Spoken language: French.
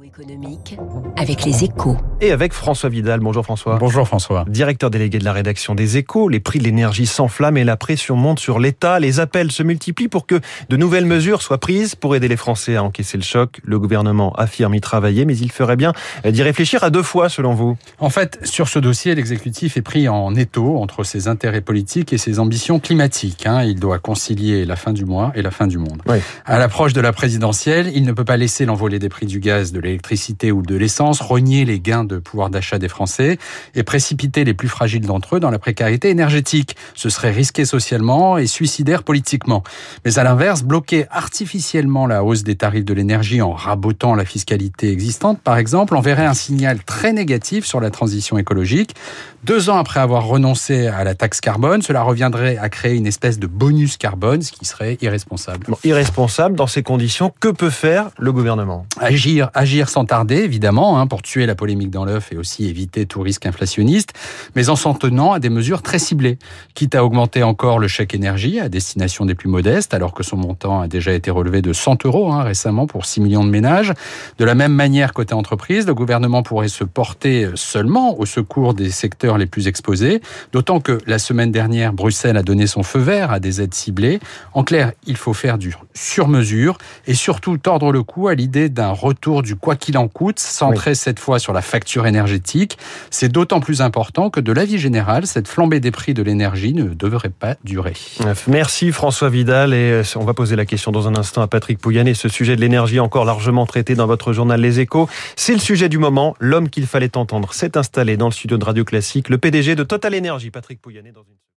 Économique avec les échos. Et avec François Vidal. Bonjour François. Bonjour François. Directeur délégué de la rédaction des échos, les prix de l'énergie s'enflamment et la pression monte sur l'État. Les appels se multiplient pour que de nouvelles mesures soient prises pour aider les Français à encaisser le choc. Le gouvernement affirme y travailler, mais il ferait bien d'y réfléchir à deux fois selon vous. En fait, sur ce dossier, l'exécutif est pris en étau entre ses intérêts politiques et ses ambitions climatiques. hein. Il doit concilier la fin du mois et la fin du monde. Oui. À l'approche de la présidentielle, il ne peut pas laisser l'envolée des prix du gaz, de l'électricité ou de l'essence rogner les gains de pouvoir d'achat des Français et précipiter les plus fragiles d'entre eux dans la précarité énergétique. Ce serait risqué socialement et suicidaire politiquement. Mais à l'inverse, bloquer artificiellement la hausse des tarifs de l'énergie en rabotant la fiscalité existante, par exemple, enverrait un signal très négatif sur la transition écologique. Deux ans après avoir renoncé à la taxe carbone, cela reviendrait à créer une espèce de bonus carbone, ce qui serait irresponsable. Bon, irresponsable dans ces conditions, que peut faire le gouvernement? Agir, agir sans tarder, évidemment, hein, pour tuer la polémique dans l'œuf et aussi éviter tout risque inflationniste, mais en s'en tenant à des mesures très ciblées, quitte à augmenter encore le chèque énergie à destination des plus modestes, alors que son montant a déjà été relevé de 100 euros hein, récemment pour 6 millions de ménages. De la même manière, côté entreprise, le gouvernement pourrait se porter seulement au secours des secteurs les plus exposés, d'autant que la semaine dernière, Bruxelles a donné son feu vert à des aides ciblées. En clair, il faut faire du sur-mesure et surtout tordre le cou à l'idée d'un retour du quoi qu'il en coûte, centré cette fois sur la facture énergétique. C'est d'autant plus important que de l'avis général, cette flambée des prix de l'énergie ne devrait pas durer. Merci François Vidal et euh, on va poser la question dans un instant à Patrick Pouyanné. Ce sujet de l'énergie encore largement traité dans votre journal Les Échos. C'est le sujet du moment. L'homme qu'il fallait entendre s'est installé dans le studio de Radio Classique. Le PDG de Total Energy, Patrick Pouyanné, dans une